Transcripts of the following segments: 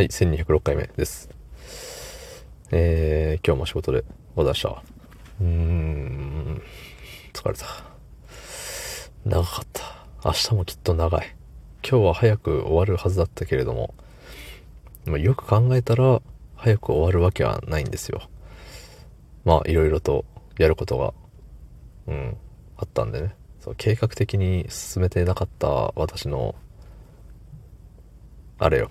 はい、1206回目です。えー、今日も仕事でございました。うーん、疲れた。長かった。明日もきっと長い。今日は早く終わるはずだったけれども、まあよく考えたら、早く終わるわけはないんですよ。まあ、いろいろとやることが、うん、あったんでね。そう計画的に進めてなかった私の、あれよ。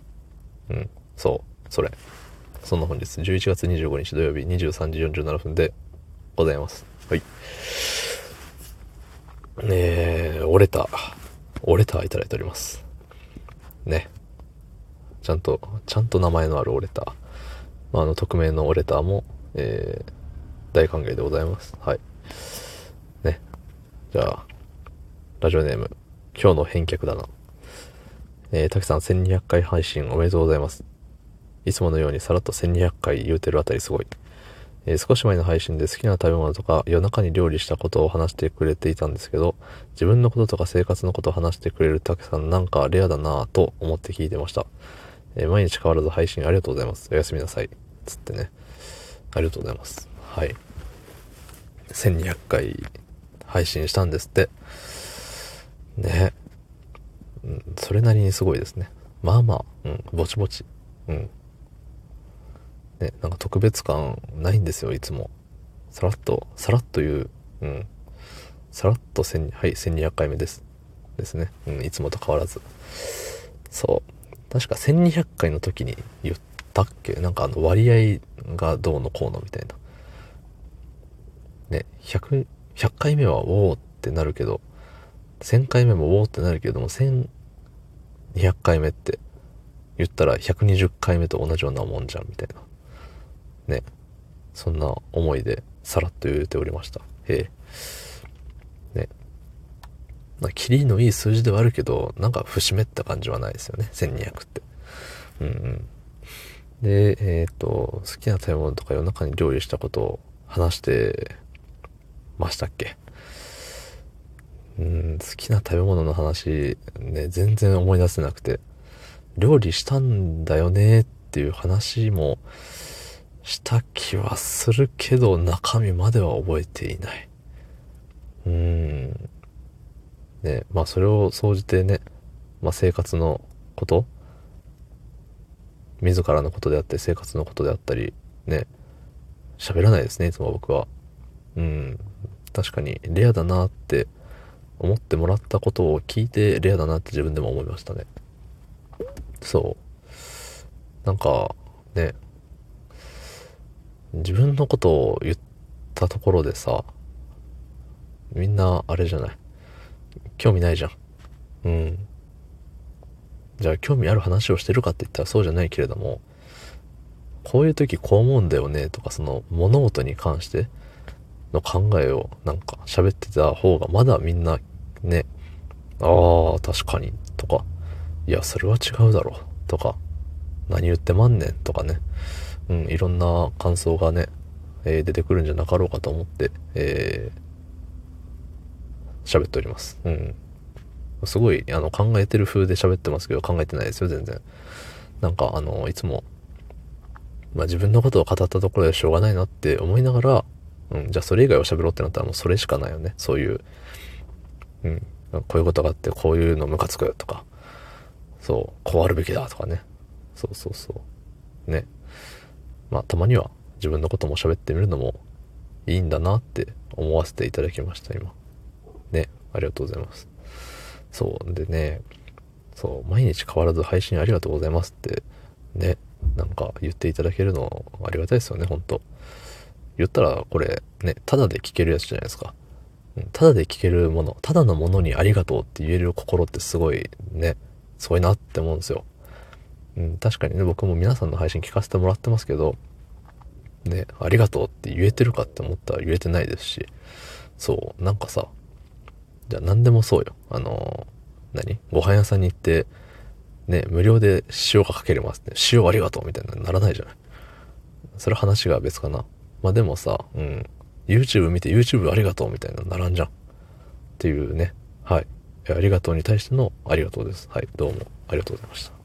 うん、そう、それ。そんな本日、11月25日土曜日23時47分でございます。はい。えー、折れた、折れたいただいております。ね。ちゃんと、ちゃんと名前のある折れた。まあ、あの、匿名の折れたも、えー、大歓迎でございます。はい。ね。じゃあ、ラジオネーム、今日の返却だな。えー、たけさん1200回配信おめでとうございます。いつものようにさらっと1200回言うてるあたりすごい。えー少し前の配信で好きな食べ物とか夜中に料理したことを話してくれていたんですけど、自分のこととか生活のことを話してくれるたけさんなんかレアだなぁと思って聞いてました。えー毎日変わらず配信ありがとうございます。おやすみなさい。つってね。ありがとうございます。はい。1200回配信したんですって。ね。うん、それなりにすごいですね。まあまあ、うん、ぼちぼち。うん。ね、なんか特別感ないんですよ、いつも。さらっと、さらっと言う、うん。さらっと千、はい、1200回目です。ですね。うん、いつもと変わらず。そう。確か1200回の時に言ったっけ？なんかあの割合がどうのこうのみたいな。ね、100、100回目はおーってなるけど、1000回目もおーってなるけども、1200回目って言ったら120回目と同じようなもんじゃんみたいな。ね。そんな思いでさらっと言うておりました。へえ。ね。まあ、キリのいい数字ではあるけど、なんか節目った感じはないですよね。1200って。うんうん。で、えっ、と、好きな食べ物とか夜中に料理したことを話してましたっけ？うん、好きな食べ物の話、ね、全然思い出せなくて、料理したんだよねっていう話もした気はするけど、中身までは覚えていない。うーん。ね、まあそれを総じてね、まあ生活のこと？自らのことであったり、生活のことであったり、ね、喋らないですね、いつも僕は。うん。確かに、レアだなって思ってもらったことを聞いて、レアだなって自分でも思いましたね。そう。なんか、ね、自分のことを言ったところでさ、みんな、あれじゃない？興味ないじゃん。うん。じゃあ興味ある話をしてるかって言ったらそうじゃないけれども、こういう時こう思うんだよねとか、その物事に関しての考えをなんか喋ってた方がまだみんなね、ああ、確かにとか、いや、それは違うだろうとか、何言ってまんねんとかね、うん、いろんな感想がね、えー出てくるんじゃなかろうかと思って、えー喋っております。うん。すごい、あの、考えてる風で喋ってますけど、考えてないですよ、全然。なんか、あの、いつも、まあ自分のことを語ったところでしょうがないなって思いながら、うん、じゃあそれ以外を喋ろうってなったらもうそれしかないよね。そういう、うん、こういうことがあって、こういうのムカつくよとか、そう、こうあるべきだとかね。そうそうそう。ね。まあたまには自分のことも喋ってみるのもいいんだなって思わせていただきました、今。ね。ありがとうございます。そう。でね、そう、毎日変わらず配信ありがとうございますって、ね、なんか言っていただけるのありがたいですよね、ほんと。言ったらこれ、ね、ただで聞けるやつじゃないですか。うんただで聞けるもの、ただのものにありがとうって言える心ってすごいね、すごいなって思うんですよ。うん、確かにね、僕も皆さんの配信聞かせてもらってますけど、ね、ありがとうって言えてるかって思ったら言えてないですし、そう、なんかさ、じゃあ何でもそうよ。あの何？ご飯屋さんに行って、ね、無料で塩がかけれますね。塩ありがとうみたいなならないじゃない。それ話が別かな。まあでもさ、うん。YouTube 見て YouTube ありがとうみたいなならんじゃん。っていうね。はい。ありがとうに対してのありがとうです。はい。どうもありがとうございました。